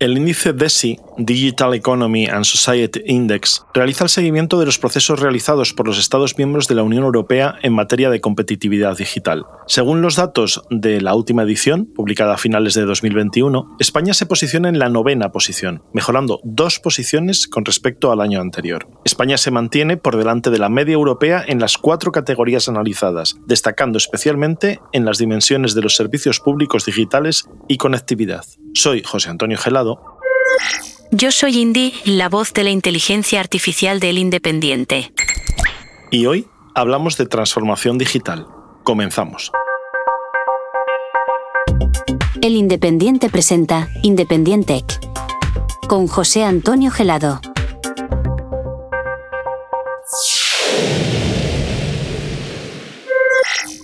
El índice DESI, Digital Economy and Society Index, realiza el seguimiento de los procesos realizados por los Estados miembros de la Unión Europea en materia de competitividad digital. Según los datos de la última edición, publicada a finales de 2021, España se posiciona en la novena posición, mejorando dos posiciones con respecto al año anterior. España se mantiene por delante de la media europea en las cuatro categorías analizadas, destacando especialmente en las dimensiones de los servicios públicos digitales y conectividad. Soy José Antonio Gelado. Yo soy Indy, la voz de la inteligencia artificial del Independiente. Y hoy hablamos de transformación digital. Comenzamos. El Independiente presenta Independientec con José Antonio Gelado.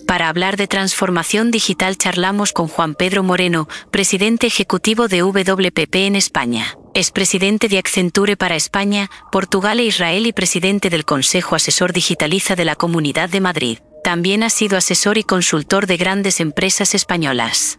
Para hablar de transformación digital charlamos con Juan Pedro Moreno, presidente ejecutivo de WPP en España. Es presidente de Accenture para España, Portugal e Israel y presidente del Consejo Asesor Digitaliza de la Comunidad de Madrid. También ha sido asesor y consultor de grandes empresas españolas.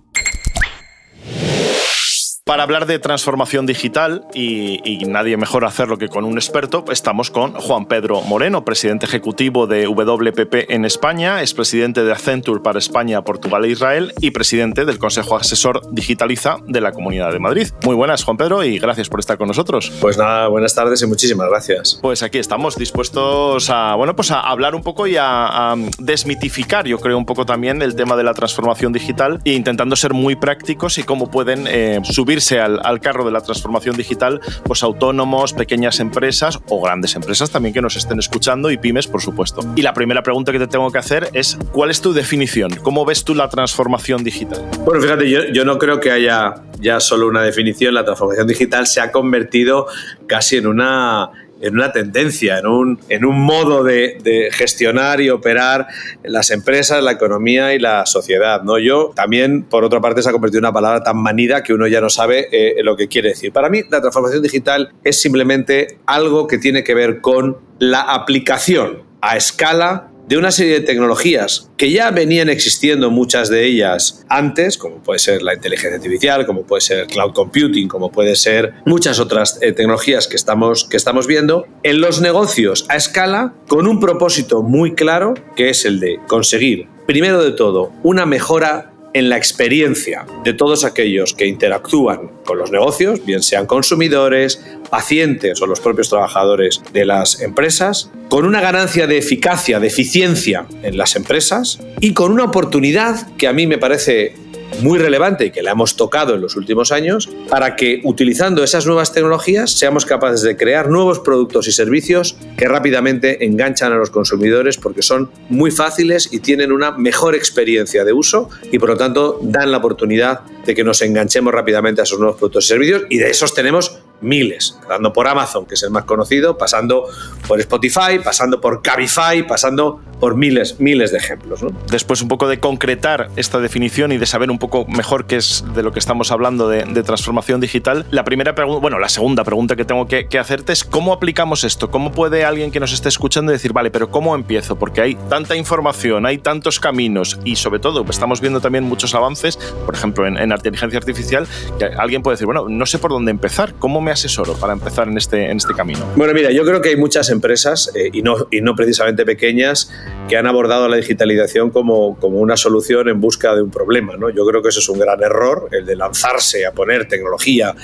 Para hablar de transformación digital, y, nadie mejor hacerlo que con un experto, estamos con Juan Pedro Moreno, presidente ejecutivo de WPP en España, es presidente de Accenture para España, Portugal e Israel y presidente del Consejo Asesor Digitaliza de la Comunidad de Madrid. Muy buenas, Juan Pedro, y gracias por estar con nosotros. Pues nada, buenas tardes y muchísimas gracias. Pues aquí estamos dispuestos a, bueno, pues a hablar un poco y a, desmitificar, yo creo, un poco también el tema de la transformación digital e intentando ser muy prácticos y cómo pueden eh, subir al, carro de la transformación digital, pues autónomos, pequeñas empresas o grandes empresas también que nos estén escuchando y pymes, por supuesto. Y la primera pregunta que te tengo que hacer es, ¿cuál es tu definición? ¿Cómo ves tú la transformación digital? Bueno, fíjate, yo no creo que haya ya solo una definición. La transformación digital se ha convertido casi en una en una tendencia, en un, en un modo de, gestionar y operar las empresas, la economía y la sociedad. ¿no? Yo también, por otra parte, se ha convertido en una palabra tan manida que uno ya no sabe eh, lo que quiere decir. Para mí, la transformación digital es simplemente algo que tiene que ver con la aplicación a escala de una serie de tecnologías que ya venían existiendo muchas de ellas antes, como puede ser la inteligencia artificial, como puede ser cloud computing, como puede ser muchas otras eh, tecnologías que estamos, que estamos viendo, en los negocios a escala con un propósito muy claro, que es el de conseguir, primero de todo, una mejora en la experiencia de todos aquellos que interactúan con los negocios, bien sean consumidores, pacientes o los propios trabajadores de las empresas, con una ganancia de eficacia, de eficiencia en las empresas y con una oportunidad que a mí me parece muy relevante y que la hemos tocado en los últimos años para que utilizando esas nuevas tecnologías seamos capaces de crear nuevos productos y servicios que rápidamente enganchan a los consumidores porque son muy fáciles y tienen una mejor experiencia de uso y por lo tanto dan la oportunidad de que nos enganchemos rápidamente a esos nuevos productos y servicios. Y de esos tenemos miles, dando por Amazon, que es el más conocido, pasando por Spotify, pasando por Cabify, pasando por miles, miles de ejemplos. Después un poco de concretar esta definición y de saber un poco mejor qué es de lo que estamos hablando de, transformación digital, la primera pregunta, bueno, la segunda pregunta que tengo que, hacerte es cómo aplicamos esto, cómo puede alguien que nos esté escuchando decir, vale, pero ¿cómo empiezo? Porque hay tanta información, hay tantos caminos y sobre todo estamos viendo también muchos avances, por ejemplo, en, en inteligencia artificial, que alguien puede decir, bueno, no sé por dónde empezar, ¿cómo me asesoro para empezar en este, en este camino? Bueno, mira, yo creo que hay muchas empresas, eh, y, no, y no precisamente pequeñas, que han abordado la digitalización como, como una solución en busca de un problema. ¿no? Yo creo que eso es un gran error, el de lanzarse a poner tecnología,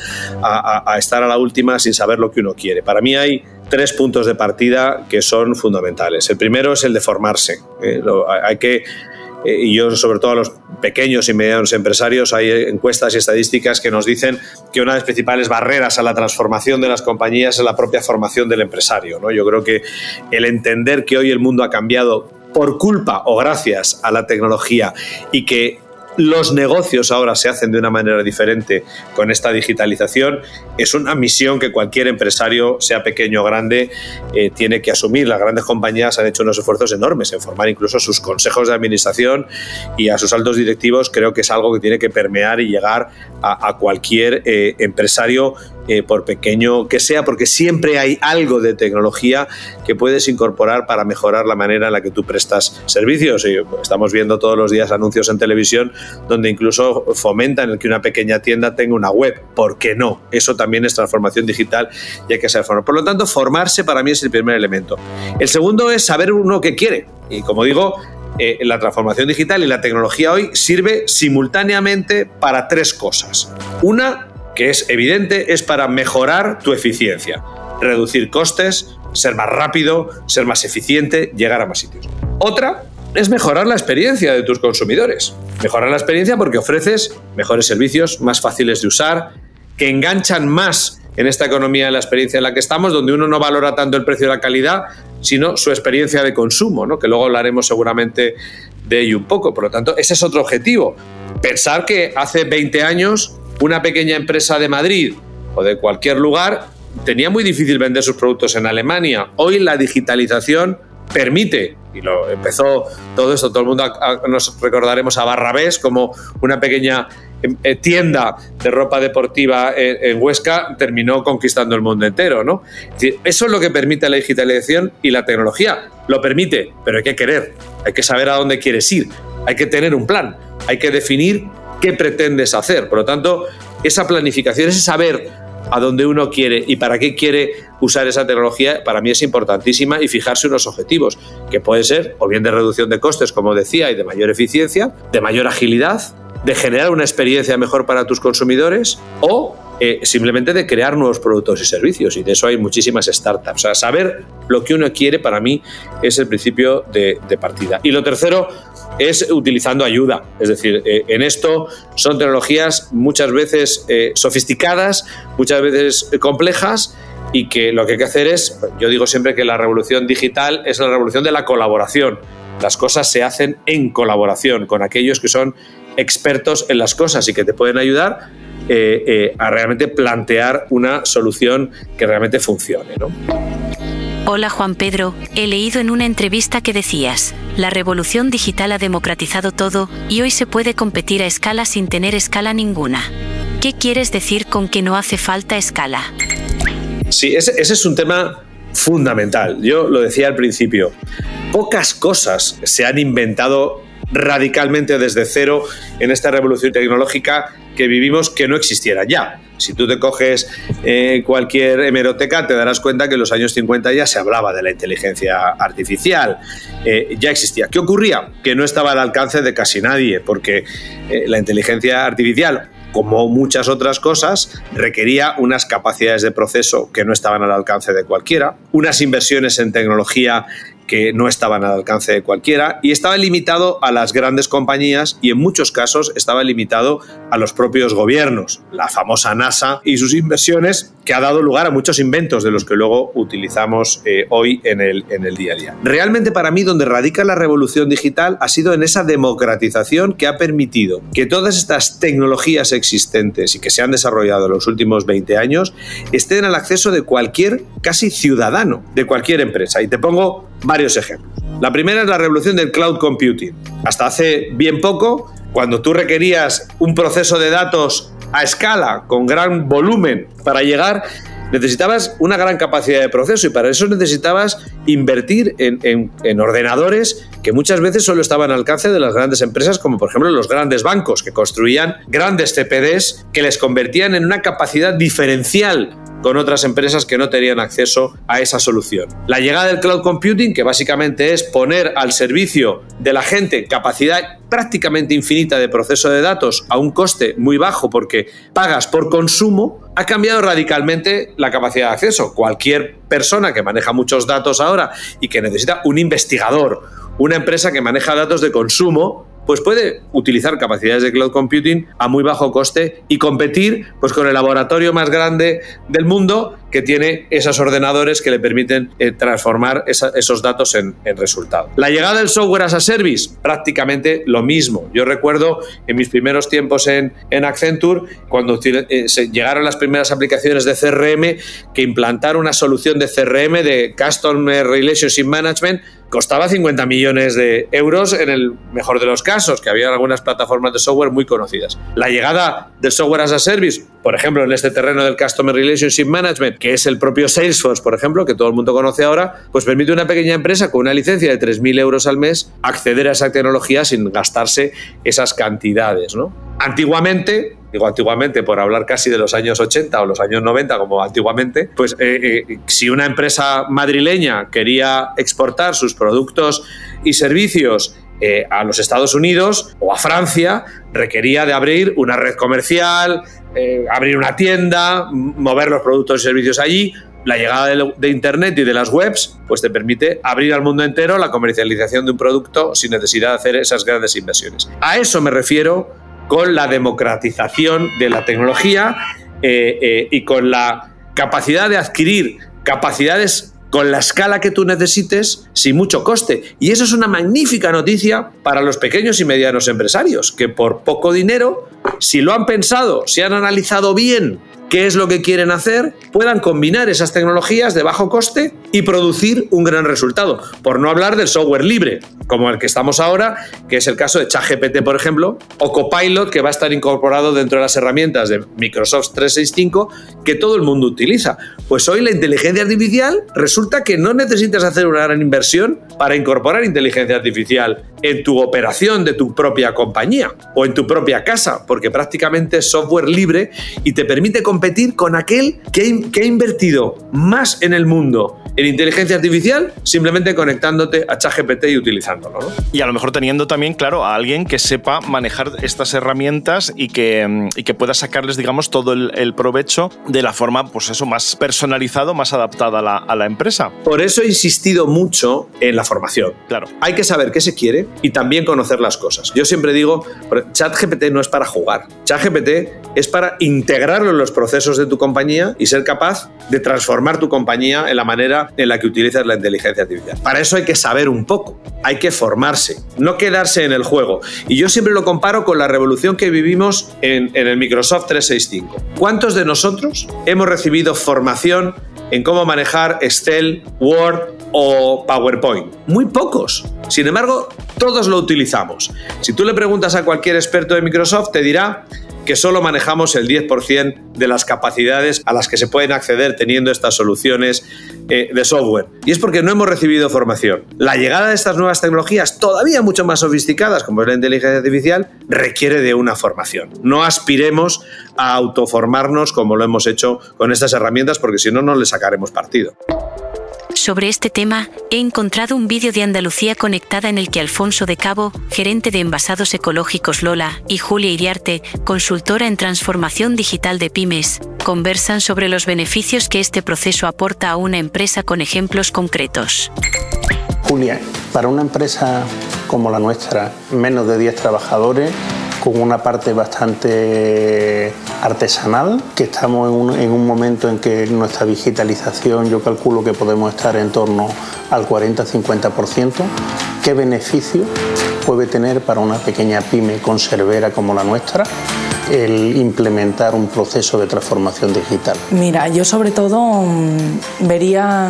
a, estar a la última sin saber lo que uno quiere. Para mí hay tres puntos de partida que son fundamentales. El primero es el de formarse. ¿eh? hay que y yo sobre todo a los pequeños y medianos empresarios, hay encuestas y estadísticas que nos dicen que una de las principales barreras a la transformación de las compañías es la propia formación del empresario. ¿no? Yo creo que el entender que hoy el mundo ha cambiado por culpa o gracias a la tecnología y que los negocios ahora se hacen de una manera diferente con esta digitalización, es una misión que cualquier empresario, sea pequeño o grande, eh, tiene que asumir. Las grandes compañías han hecho unos esfuerzos enormes en formar incluso sus consejos de administración y a sus altos directivos. Creo que es algo que tiene que permear y llegar a, cualquier eh, empresario eh, por pequeño que sea, porque siempre hay algo de tecnología que puedes incorporar para mejorar la manera en la que tú prestas servicios. Y estamos viendo todos los días anuncios en televisión donde incluso fomentan el que una pequeña tienda tenga una web. ¿Por qué no? Eso también es transformación digital y hay que saber formar. Por lo tanto, formarse para mí es el primer elemento. El segundo es saber uno qué quiere. Y como digo, eh, la transformación digital y la tecnología hoy sirve simultáneamente para tres cosas. Una, que es evidente, es para mejorar tu eficiencia, reducir costes, ser más rápido, ser más eficiente, llegar a más sitios. Otra es mejorar la experiencia de tus consumidores. Mejorar la experiencia porque ofreces mejores servicios, más fáciles de usar, que enganchan más en esta economía de la experiencia en la que estamos, donde uno no valora tanto el precio y la calidad, sino su experiencia de consumo, ¿no? que luego hablaremos seguramente de ello un poco. Por lo tanto, ese es otro objetivo. Pensar que hace 20 años una pequeña empresa de Madrid o de cualquier lugar tenía muy difícil vender sus productos en Alemania. Hoy la digitalización permite, y lo empezó todo esto, todo el mundo nos recordaremos a Barrabés como una pequeña em, eh, tienda de ropa deportiva en, Huesca terminó conquistando el mundo entero, ¿no? eso es lo que permite la digitalización y la tecnología. Lo permite, pero hay que querer, hay que saber a dónde quieres ir, hay que tener un plan, hay que definir qué pretendes hacer. Por lo tanto, esa planificación, ese saber a dónde uno quiere y para qué quiere usar esa tecnología, para mí es importantísima y fijarse unos objetivos, que puede ser o bien de reducción de costes, como decía, y de mayor eficiencia, de mayor agilidad, de generar una experiencia mejor para tus consumidores o eh, simplemente de crear nuevos productos y servicios. Y de eso hay muchísimas startups. O sea, saber lo que uno quiere para mí es el principio de partida. Y lo tercero, es utilizando ayuda. Es decir, eh, en esto son tecnologías muchas veces eh, sofisticadas, muchas veces complejas y que lo que hay que hacer es, yo digo siempre que la revolución digital es la revolución de la colaboración. Las cosas se hacen en colaboración con aquellos que son expertos en las cosas y que te pueden ayudar eh, a realmente plantear una solución que realmente funcione. Hola Juan Pedro, he leído en una entrevista que decías, la revolución digital ha democratizado todo y hoy se puede competir a escala sin tener escala ninguna. ¿Qué quieres decir con que no hace falta escala? Sí, ese, es un tema fundamental. Yo lo decía al principio, pocas cosas se han inventado radicalmente desde cero en esta revolución tecnológica que vivimos que no existiera ya. Si tú te coges eh, cualquier hemeroteca, te darás cuenta que en los años 50 ya se hablaba de la inteligencia artificial, eh, ya existía. ¿Qué ocurría? Que no estaba al alcance de casi nadie, porque eh, la inteligencia artificial como muchas otras cosas, requería unas capacidades de proceso que no estaban al alcance de cualquiera, unas inversiones en tecnología que no estaban al alcance de cualquiera y estaba limitado a las grandes compañías y en muchos casos estaba limitado a los propios gobiernos, la famosa NASA y sus inversiones que ha dado lugar a muchos inventos de los que luego utilizamos eh, hoy en el, en el día a día. Realmente para mí donde radica la revolución digital ha sido en esa democratización que ha permitido que todas estas tecnologías existentes y que se han desarrollado en los últimos 20 años estén al acceso de cualquier casi ciudadano de cualquier empresa. Y te pongo ejemplos. La primera es la revolución del cloud computing. Hasta hace bien poco, cuando tú requerías un proceso de datos a escala, con gran volumen para llegar, necesitabas una gran capacidad de proceso y para eso necesitabas invertir en, ordenadores que muchas veces solo estaban al alcance de las grandes empresas, como por ejemplo los grandes bancos, que construían grandes CPDs que les convertían en una capacidad diferencial con otras empresas que no tenían acceso a esa solución. La llegada del cloud computing, que básicamente es poner al servicio de la gente capacidad prácticamente infinita de proceso de datos a un coste muy bajo porque pagas por consumo, ha cambiado radicalmente la capacidad de acceso. Cualquier persona que maneja muchos datos ahora y que necesita un investigador, una empresa que maneja datos de consumo, pues puede utilizar capacidades de cloud computing a muy bajo coste y competir pues, con el laboratorio más grande del mundo que tiene esos ordenadores que le permiten eh, transformar esos datos en, resultados. La llegada del software as a service, prácticamente lo mismo. Yo recuerdo en mis primeros tiempos en, en Accenture, cuando eh, llegaron las primeras aplicaciones de CRM, que implantar una solución de CRM, de Customer Relationship Management, costaba 50 millones de euros en el mejor de los casos, que había algunas plataformas de software muy conocidas. La llegada del software as a service, por ejemplo, en este terreno del Customer Relationship Management, que es el propio Salesforce, por ejemplo, que todo el mundo conoce ahora, pues permite a una pequeña empresa con una licencia de 3.000 euros al mes acceder a esa tecnología sin gastarse esas cantidades. Antiguamente, digo antiguamente por hablar casi de los años 80 o los años 90 como antiguamente, pues eh, eh, si una empresa madrileña quería exportar sus productos y servicios eh, a los Estados Unidos o a Francia, requería de abrir una red comercial, abrir una tienda, mover los productos y servicios allí. La llegada de, Internet y de las webs pues te permite abrir al mundo entero la comercialización de un producto sin necesidad de hacer esas grandes inversiones. A eso me refiero con la democratización de la tecnología eh, eh, y con la capacidad de adquirir capacidades con la escala que tú necesites sin mucho coste. Y eso es una magnífica noticia para los pequeños y medianos empresarios, que por poco dinero, si lo han pensado, si han analizado bien qué es lo que quieren hacer, puedan combinar esas tecnologías de bajo coste y producir un gran resultado. Por no hablar del software libre, como el que estamos ahora, que es el caso de ChatGPT, por ejemplo, o Copilot, que va a estar incorporado dentro de las herramientas de Microsoft 365, que todo el mundo utiliza. Pues hoy la inteligencia artificial resulta que no necesitas hacer una gran inversión para incorporar inteligencia artificial en tu operación de tu propia compañía o en tu propia casa, porque prácticamente es software libre y te permite competir con aquel que, ha invertido más en el mundo en inteligencia artificial simplemente conectándote a ChatGPT y utilizándolo. Y a lo mejor teniendo también, claro, a alguien que sepa manejar estas herramientas y que, y que pueda sacarles, digamos, todo el, provecho de la forma, pues eso, más personalizado, más adaptada a la, a la empresa. Por eso he insistido mucho en la formación. Claro. Hay que saber qué se quiere y también conocer las cosas. Yo siempre digo, ChatGPT no es para jugar. ChatGPT es para integrarlo en los procesos de tu compañía y ser capaz de transformar tu compañía en la manera en la que utilizas la inteligencia artificial. Para eso hay que saber un poco, hay que formarse, no quedarse en el juego. Y yo siempre lo comparo con la revolución que vivimos en, en el Microsoft 365. ¿Cuántos de nosotros hemos recibido formación en cómo manejar Excel, Word o PowerPoint. Muy pocos. Sin embargo, todos lo utilizamos. Si tú le preguntas a cualquier experto de Microsoft, te dirá que solo manejamos el 10% de las capacidades a las que se pueden acceder teniendo estas soluciones eh, de software. Y es porque no hemos recibido formación. La llegada de estas nuevas tecnologías, todavía mucho más sofisticadas, como es la inteligencia artificial, requiere de una formación. No aspiremos a autoformarnos como lo hemos hecho con estas herramientas, porque si no, no le sacaremos partido. Sobre este tema, he encontrado un vídeo de Andalucía Conectada en el que Alfonso de Cabo, gerente de Envasados Ecológicos Lola, y Julia Iriarte, consultora en transformación digital de pymes, conversan sobre los beneficios que este proceso aporta a una empresa con ejemplos concretos. Julia, para una empresa como la nuestra, menos de 10 trabajadores, con una parte bastante artesanal, que estamos en un, momento en que nuestra digitalización yo calculo que podemos estar en torno al 40-50%. ¿Qué beneficio puede tener para una pequeña pyme conservera como la nuestra el implementar un proceso de transformación digital? Mira, yo sobre todo mm, vería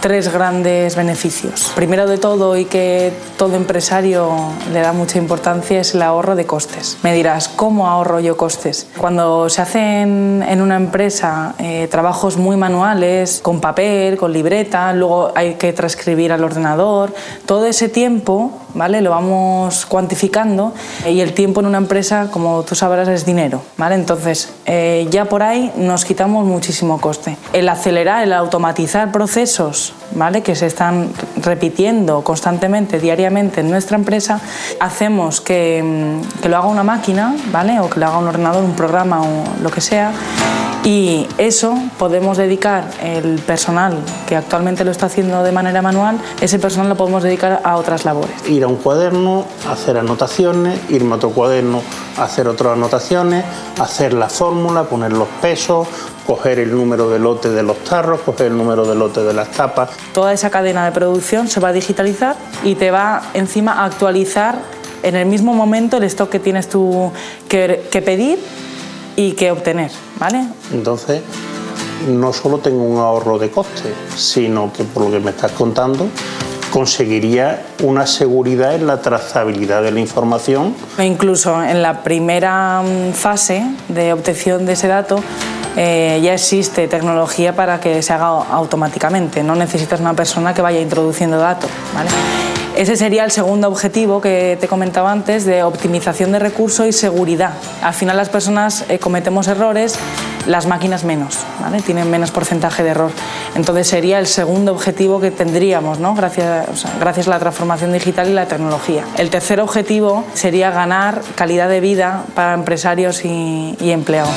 tres grandes beneficios. Primero de todo, y que todo empresario le da mucha importancia, es el ahorro de costes. Me dirás, ¿cómo ahorro yo costes? Cuando se hacen en una empresa eh, trabajos muy manuales, con papel, con libreta, luego hay que transcribir al ordenador, todo ese tiempo ¿vale? lo vamos cuantificando y el tiempo en una empresa, como tú sabrás, es dinero ¿vale? Entonces, eh, ya por ahí nos quitamos muchísimo coste. El acelerar, el automatizar procesos, ¿vale? Que se están repitiendo constantemente, diariamente en nuestra empresa, hacemos que, mm, que lo haga una máquina, ¿vale? O que lo haga un ordenador, un programa o lo que sea y eso podemos dedicar el personal que actualmente lo está haciendo de manera manual, ese personal lo podemos dedicar a otras labores. Ir a un cuaderno, hacer anotaciones, irme a otro cuaderno, hacer otras anotaciones, hacer la fórmula, poner los pesos, coger el número de lote de los tarros, coger el número de lote de las tapas. Toda esa cadena de producción se va a digitalizar y te va encima a actualizar en el mismo momento el stock que tienes tú que, que pedir y que obtener, ¿vale? Entonces, no solo tengo un ahorro de coste, sino que por lo que me estás contando, conseguiría una seguridad en la trazabilidad de la información. E incluso en la primera mm, fase de obtención de ese dato eh, ya existe tecnología para que se haga automáticamente, no necesitas una persona que vaya introduciendo datos. ¿vale? Ese sería el segundo objetivo que te comentaba antes de optimización de recursos y seguridad. Al final las personas eh, cometemos errores, las máquinas menos, tienen menos porcentaje de error. Entonces sería el segundo objetivo que tendríamos ¿no? gracias, gracias a la transformación digital y la tecnología. El tercer objetivo sería ganar calidad de vida para empresarios y empleados.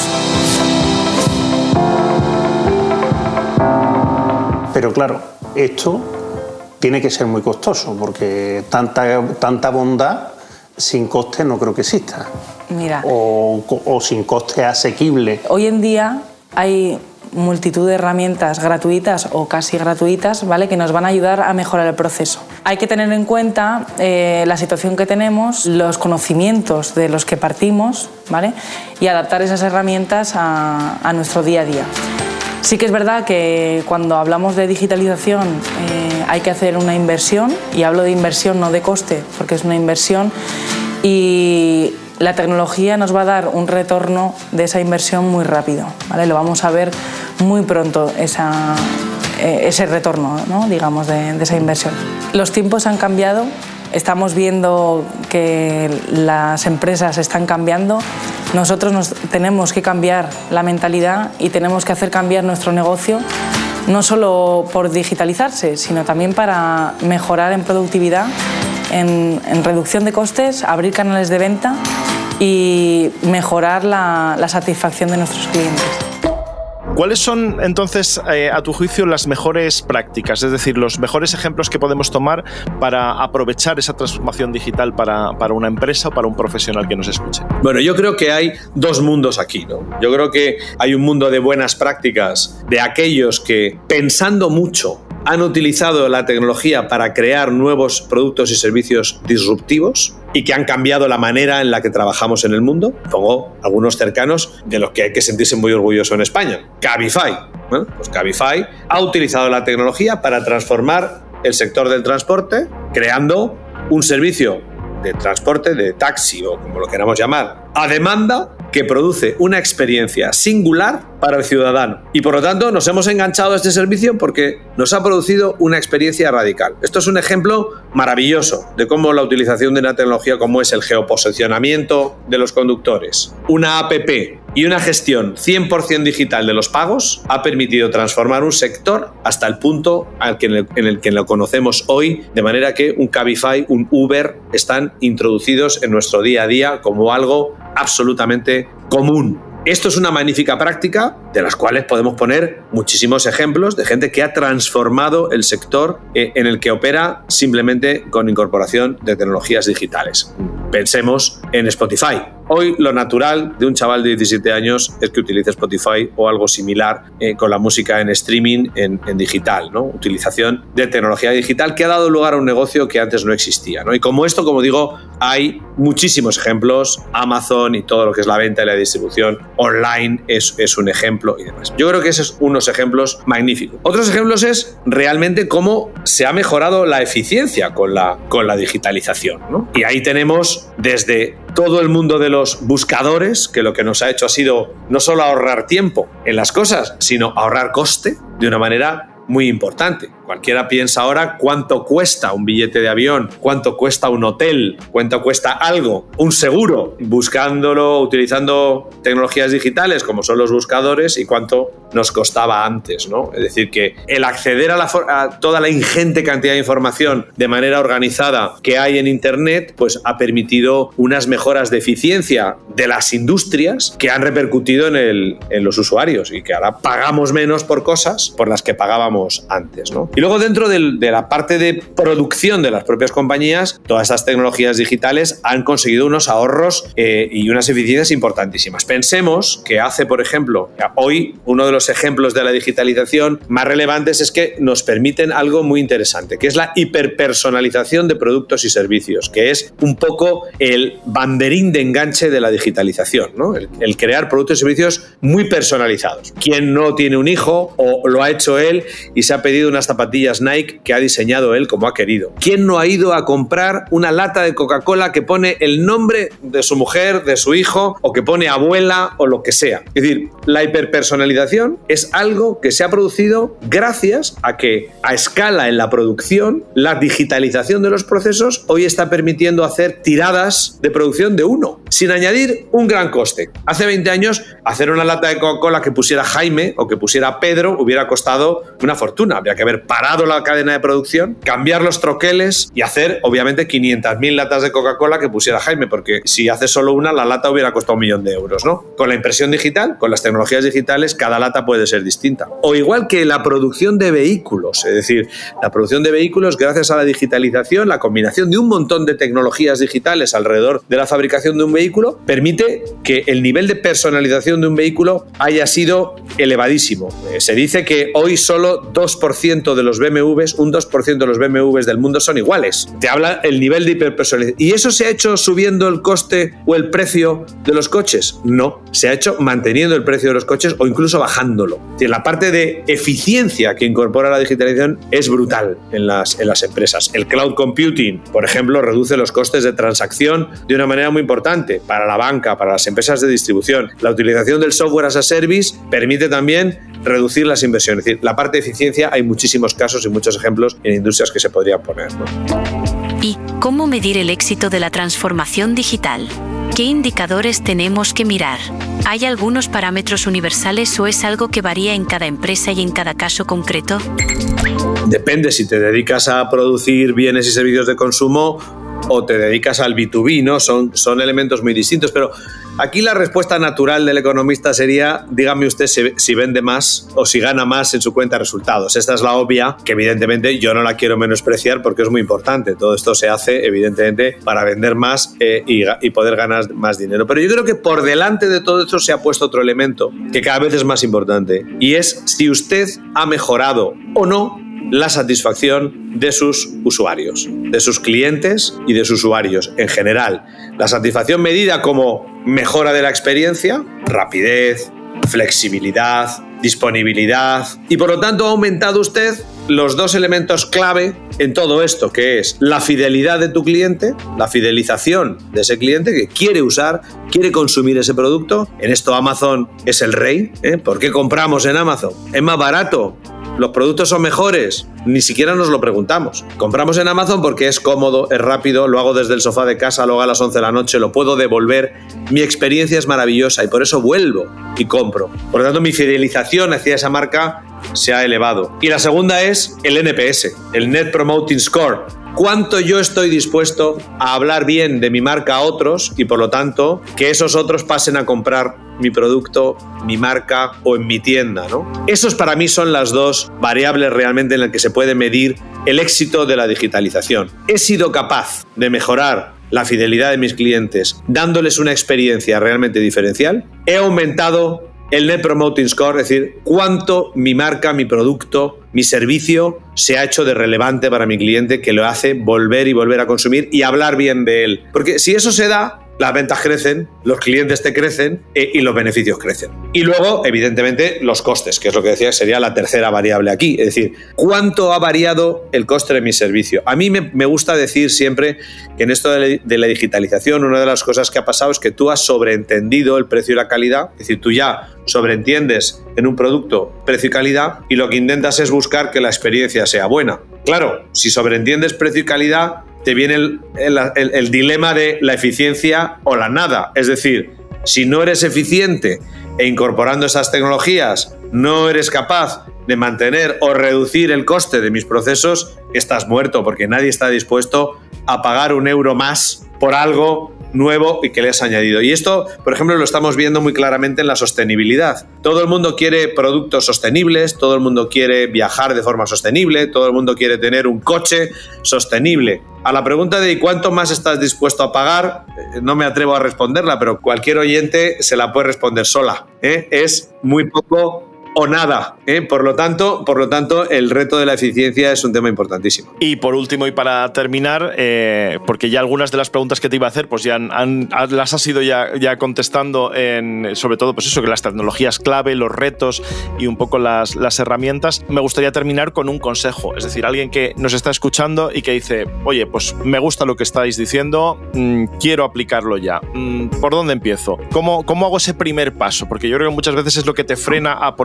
Pero claro, esto tiene que ser muy costoso, porque tanta, tanta bondad sin coste no creo que exista. Mira. O, o sin coste asequible. Hoy en día hay multitud de herramientas gratuitas o casi gratuitas ¿vale? que nos van a ayudar a mejorar el proceso. Hay que tener en cuenta eh, la situación que tenemos, los conocimientos de los que partimos ¿vale? y adaptar esas herramientas a, a nuestro día a día. Sí que es verdad que cuando hablamos de digitalización eh, hay que hacer una inversión, y hablo de inversión no de coste, porque es una inversión, y la tecnología nos va a dar un retorno de esa inversión muy rápido. ¿vale? Lo vamos a ver muy pronto, esa, eh, ese retorno ¿no? digamos, de, de esa inversión. Los tiempos han cambiado, estamos viendo que las empresas están cambiando nosotros nos tenemos que cambiar la mentalidad y tenemos que hacer cambiar nuestro negocio, no solo por digitalizarse, sino también para mejorar en productividad, en, reducción de costes, abrir canales de venta y mejorar la satisfacción de nuestros clientes. ¿Cuáles son entonces, eh, a tu juicio, las mejores prácticas? Es decir, los mejores ejemplos que podemos tomar para aprovechar esa transformación digital para, para una empresa o para un profesional que nos escuche. Bueno, yo creo que hay dos mundos aquí, ¿no? Yo creo que hay un mundo de buenas prácticas de aquellos que, pensando mucho, han utilizado la tecnología para crear nuevos productos y servicios disruptivos y que han cambiado la manera en la que trabajamos en el mundo. Pongo algunos cercanos de los que hay que sentirse muy orgulloso en España. Cabify. Bueno, pues Cabify ha utilizado la tecnología para transformar el sector del transporte, creando un servicio de transporte, de taxi o como lo queramos llamar, a demanda que produce una experiencia singular para el ciudadano. Y por lo tanto nos hemos enganchado a este servicio porque nos ha producido una experiencia radical. Esto es un ejemplo maravilloso de cómo la utilización de una tecnología como es el geoposicionamiento de los conductores, una APP y una gestión 100% digital de los pagos ha permitido transformar un sector hasta el punto en el que lo conocemos hoy, de manera que un Cabify, un Uber están introducidos en nuestro día a día como algo absolutamente común. Esto es una magnífica práctica de las cuales podemos poner muchísimos ejemplos de gente que ha transformado el sector eh, en el que opera simplemente con incorporación de tecnologías digitales. Pensemos en Spotify. Hoy lo natural de un chaval de 17 años es que utilice Spotify o algo similar eh, con la música en streaming en, digital, ¿no? Utilización de tecnología digital que ha dado lugar a un negocio que antes no existía, ¿no? Y como esto, como digo, hay muchísimos ejemplos. Amazon y todo lo que es la venta y la distribución online es, es un ejemplo y demás. Yo creo que esos son unos ejemplos magníficos. Otros ejemplos es realmente cómo se ha mejorado la eficiencia con la, con la digitalización, ¿no? Y ahí tenemos desde todo el mundo de los buscadores, que lo que nos ha hecho ha sido no solo ahorrar tiempo en las cosas, sino ahorrar coste de una manera muy importante. Cualquiera piensa ahora cuánto cuesta un billete de avión, cuánto cuesta un hotel, cuánto cuesta algo, un seguro, buscándolo, utilizando tecnologías digitales como son los buscadores y cuánto nos costaba antes, ¿no? Es decir, que el acceder a, la, a toda la ingente cantidad de información de manera organizada que hay en Internet, pues ha permitido unas mejoras de eficiencia de las industrias que han repercutido en, el, en los usuarios y que ahora pagamos menos por cosas por las que pagábamos antes, ¿no? Y luego dentro del, de la parte de producción de las propias compañías, todas estas tecnologías digitales han conseguido unos ahorros eh, y unas eficiencias importantísimas. Pensemos que hace, por ejemplo, hoy uno de los ejemplos de la digitalización más relevantes es que nos permiten algo muy interesante, que es la hiperpersonalización de productos y servicios, que es un poco el banderín de enganche de la digitalización, ¿no? el, el crear productos y servicios muy personalizados. Quien no tiene un hijo o lo ha hecho él y se ha pedido unas zapatillas zapatillas Nike que ha diseñado él como ha querido. ¿Quién no ha ido a comprar una lata de Coca-Cola que pone el nombre de su mujer, de su hijo, o que pone abuela o lo que sea? Es decir, la hiperpersonalización es algo que se ha producido gracias a que a escala en la producción, la digitalización de los procesos hoy está permitiendo hacer tiradas de producción de uno, sin añadir un gran coste. Hace 20 años, hacer una lata de Coca-Cola que pusiera Jaime o que pusiera Pedro hubiera costado una fortuna. Habría que haber parado la cadena de producción, cambiar los troqueles y hacer, obviamente, 500.000 latas de Coca-Cola que pusiera Jaime, porque si hace solo una, la lata hubiera costado un millón de euros, ¿no? Con la impresión digital, con las tecnologías digitales, cada lata puede ser distinta. O igual que la producción de vehículos, es decir, la producción de vehículos, gracias a la digitalización, la combinación de un montón de tecnologías digitales alrededor de la fabricación de un vehículo, permite que el nivel de personalización de un vehículo haya sido elevadísimo. Eh, se dice que hoy solo 2% de los BMWs, un 2% de los BMWs del mundo son iguales. Te habla el nivel de hiperpersonalización. ¿Y eso se ha hecho subiendo el coste o el precio de los coches? No, se ha hecho manteniendo el precio de los coches o incluso bajándolo. La parte de eficiencia que incorpora la digitalización es brutal en las, en las empresas. El cloud computing, por ejemplo, reduce los costes de transacción de una manera muy importante para la banca, para las empresas de distribución. La utilización del software as a service permite también reducir las inversiones. Es decir, la parte de eficiencia hay muchísimos casos y muchos ejemplos en industrias que se podrían poner. ¿Y cómo medir el éxito de la transformación digital? ¿Qué indicadores tenemos que mirar? ¿Hay algunos parámetros universales o es algo que varía en cada empresa y en cada caso concreto? Depende si te dedicas a producir bienes y servicios de consumo o te dedicas al B2B, ¿no? Son, son elementos muy distintos, pero aquí la respuesta natural del economista sería, dígame usted si, vende más o si gana más en su cuenta de resultados. Esta es la obvia, que evidentemente yo no la quiero menospreciar porque es muy importante. Todo esto se hace, evidentemente, para vender más eh, y, y poder ganar más dinero. Pero yo creo que por delante de todo esto se ha puesto otro elemento que cada vez es más importante y es si usted ha mejorado o no la satisfacción de sus usuarios, de sus clientes y de sus usuarios en general. La satisfacción medida como mejora de la experiencia, rapidez, flexibilidad, disponibilidad y por lo tanto ha aumentado usted los dos elementos clave en todo esto, que es la fidelidad de tu cliente, la fidelización de ese cliente que quiere usar, quiere consumir ese producto. En esto Amazon es el rey. ¿eh? ¿Por qué compramos en Amazon? Es más barato, los productos son mejores, ni siquiera nos lo preguntamos. Compramos en Amazon porque es cómodo, es rápido, lo hago desde el sofá de casa, lo hago a las 11 de la noche, lo puedo devolver. Mi experiencia es maravillosa y por eso vuelvo y compro. Por lo tanto, mi fidelización hacia esa marca se ha elevado. Y la segunda es el NPS, el Net Promoting Score. Cuánto yo estoy dispuesto a hablar bien de mi marca a otros y por lo tanto que esos otros pasen a comprar mi producto, mi marca o en mi tienda, ¿no? Esos para mí son las dos variables realmente en las que se puede medir el éxito de la digitalización. He sido capaz de mejorar la fidelidad de mis clientes dándoles una experiencia realmente diferencial. He aumentado el Net Promoting Score, es decir, cuánto mi marca, mi producto, mi servicio se ha hecho de relevante para mi cliente que lo hace volver y volver a consumir y hablar bien de él. Porque si eso se da, las ventas crecen, los clientes te crecen eh, y los beneficios crecen. Y luego, evidentemente, los costes, que es lo que decía, sería la tercera variable aquí. Es decir, ¿cuánto ha variado el coste de mi servicio? A mí me, gusta decir siempre que en esto de la, digitalización, una de las cosas que ha pasado es que tú has sobreentendido el precio y la calidad. Es decir, tú ya sobreentiendes en un producto precio y calidad y lo que intentas es buscar que la experiencia sea buena. Claro, si sobreentiendes precio y calidad, te viene el, dilema de la eficiencia o la nada. Es decir, si no eres eficiente e incorporando esas tecnologías no eres capaz de mantener o reducir el coste de mis procesos, estás muerto porque nadie está dispuesto a pagar un euro más por algo nuevo y que le has añadido. Y esto, por ejemplo, lo estamos viendo muy claramente en la sostenibilidad. Todo el mundo quiere productos sostenibles, todo el mundo quiere viajar de forma sostenible, todo el mundo quiere tener un coche sostenible. A la pregunta de cuánto más estás dispuesto a pagar, eh, no me atrevo a responderla, pero cualquier oyente se la puede responder sola. ¿eh? Es muy poco o nada. ¿eh? Por, lo tanto, por lo tanto, el reto de la eficiencia es un tema importantísimo. Y por último, y para terminar, eh, porque ya algunas de las preguntas que te iba a hacer, pues ya las has ido ya, ya contestando sobre todo, pues eso, que las tecnologías clave, los retos y un poco las, las herramientas, me gustaría terminar con un consejo. Es decir, alguien que nos está escuchando y que dice, oye, pues me gusta lo que estáis diciendo, mm, quiero aplicarlo ya. Mm, ¿Por dónde empiezo? ¿Cómo, ¿Cómo hago ese primer paso? Porque yo creo que muchas veces es lo que te frena a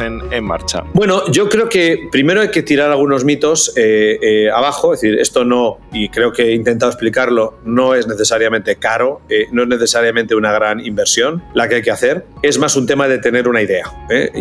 en marcha. Bueno, yo creo que primero hay que tirar algunos mitos eh, eh, abajo, es decir, esto no, y creo que he intentado explicarlo, no es necesariamente caro, eh, no es necesariamente una gran inversión la que hay que hacer, es más un tema de tener una idea.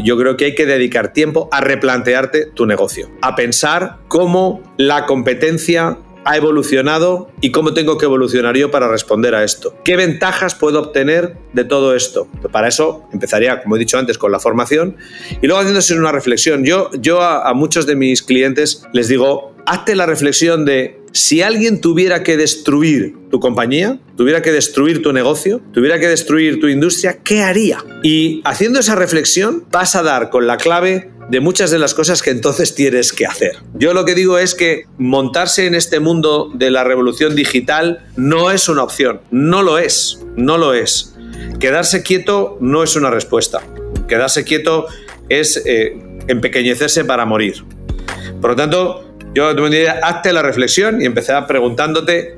Yo creo que hay que dedicar tiempo a replantearte tu negocio, a pensar cómo la competencia ha evolucionado y cómo tengo que evolucionar yo para responder a esto. ¿Qué ventajas puedo obtener de todo esto? Para eso empezaría, como he dicho antes, con la formación y luego haciéndose una reflexión. Yo, a muchos de mis clientes les digo, hazte la reflexión de si alguien tuviera que destruir tu compañía, tuviera que destruir tu negocio, tuviera que destruir tu industria, ¿qué haría? Y haciendo esa reflexión vas a dar con la clave de muchas de las cosas que entonces tienes que hacer. Yo lo que digo es que montarse en este mundo de la revolución digital no es una opción, no lo es, no lo es. Quedarse quieto no es una respuesta. Quedarse quieto es eh, empequeñecerse para morir. Por lo tanto, yo hazte la reflexión y empezar preguntándote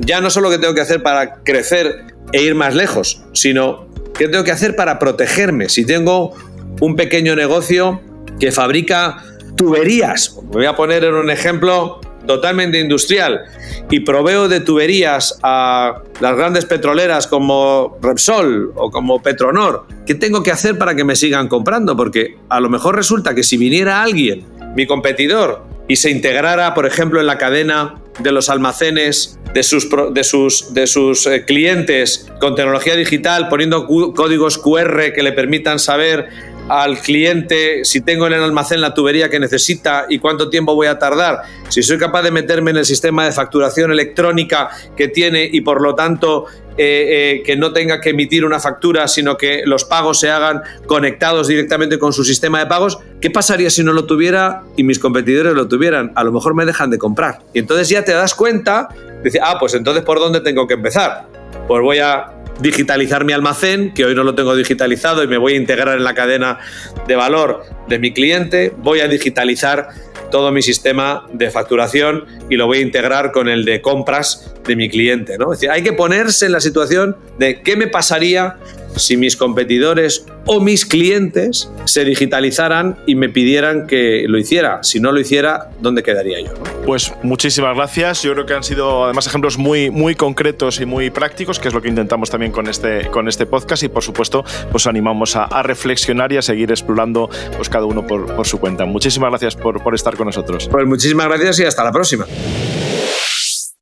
ya no solo qué tengo que hacer para crecer e ir más lejos, sino qué tengo que hacer para protegerme. Si tengo un pequeño negocio que fabrica tuberías, me voy a poner en un ejemplo totalmente industrial, y proveo de tuberías a las grandes petroleras como Repsol o como Petronor, ¿qué tengo que hacer para que me sigan comprando? Porque a lo mejor resulta que si viniera alguien, mi competidor, y se integrara, por ejemplo, en la cadena de los almacenes de sus, de sus, de sus eh, clientes con tecnología digital, poniendo códigos QR que le permitan saber al cliente si tengo en el almacén la tubería que necesita y cuánto tiempo voy a tardar, si soy capaz de meterme en el sistema de facturación electrónica que tiene y por lo tanto eh, eh, que no tenga que emitir una factura, sino que los pagos se hagan conectados directamente con su sistema de pagos, ¿qué pasaría si no lo tuviera y mis competidores lo tuvieran? A lo mejor me dejan de comprar. Y entonces ya te das cuenta, dice, ah, pues entonces ¿por dónde tengo que empezar? Pues voy a digitalizar mi almacén, que hoy no lo tengo digitalizado y me voy a integrar en la cadena de valor de mi cliente, voy a digitalizar todo mi sistema de facturación y lo voy a integrar con el de compras de mi cliente. ¿no? Es decir, hay que ponerse en la situación de qué me pasaría si mis competidores o mis clientes se digitalizaran y me pidieran que lo hiciera. Si no lo hiciera, ¿dónde quedaría yo? Pues muchísimas gracias. Yo creo que han sido además ejemplos muy, muy concretos y muy prácticos, que es lo que intentamos también con este, con este podcast y por supuesto pues animamos a, reflexionar y a seguir explorando pues cada uno por, por su cuenta. Muchísimas gracias por, por estar con nosotros. Pues muchísimas gracias y hasta la próxima.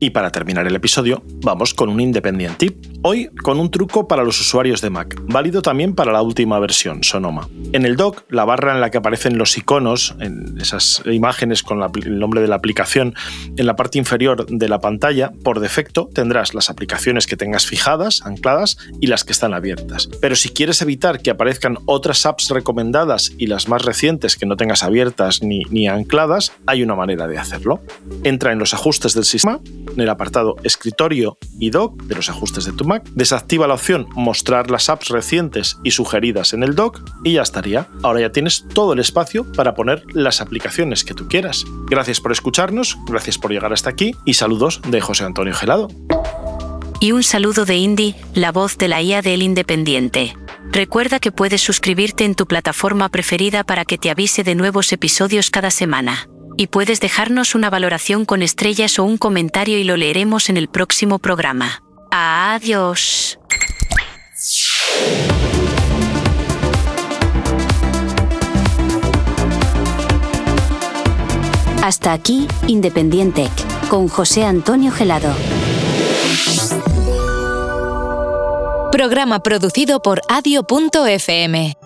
Y para terminar el episodio, vamos con un Independent Tip. Hoy con un truco para los usuarios de Mac, válido también para la última versión, Sonoma. En el dock, la barra en la que aparecen los iconos, en esas imágenes con el nombre de la aplicación, en la parte inferior de la pantalla, por defecto tendrás las aplicaciones que tengas fijadas, ancladas, y las que están abiertas. Pero si quieres evitar que aparezcan otras apps recomendadas y las más recientes que no tengas abiertas ni, ni ancladas, hay una manera de hacerlo. Entra en los ajustes del sistema en el apartado Escritorio y Dock de los ajustes de tu Mac, desactiva la opción Mostrar las apps recientes y sugeridas en el dock y ya estaría. Ahora ya tienes todo el espacio para poner las aplicaciones que tú quieras. Gracias por escucharnos, gracias por llegar hasta aquí y saludos de José Antonio Gelado. Y un saludo de Indy, la voz de la IA del Independiente. Recuerda que puedes suscribirte en tu plataforma preferida para que te avise de nuevos episodios cada semana y puedes dejarnos una valoración con estrellas o un comentario y lo leeremos en el próximo programa. Adiós. Hasta aquí, Independiente, con José Antonio Gelado. Programa producido por adio.fm.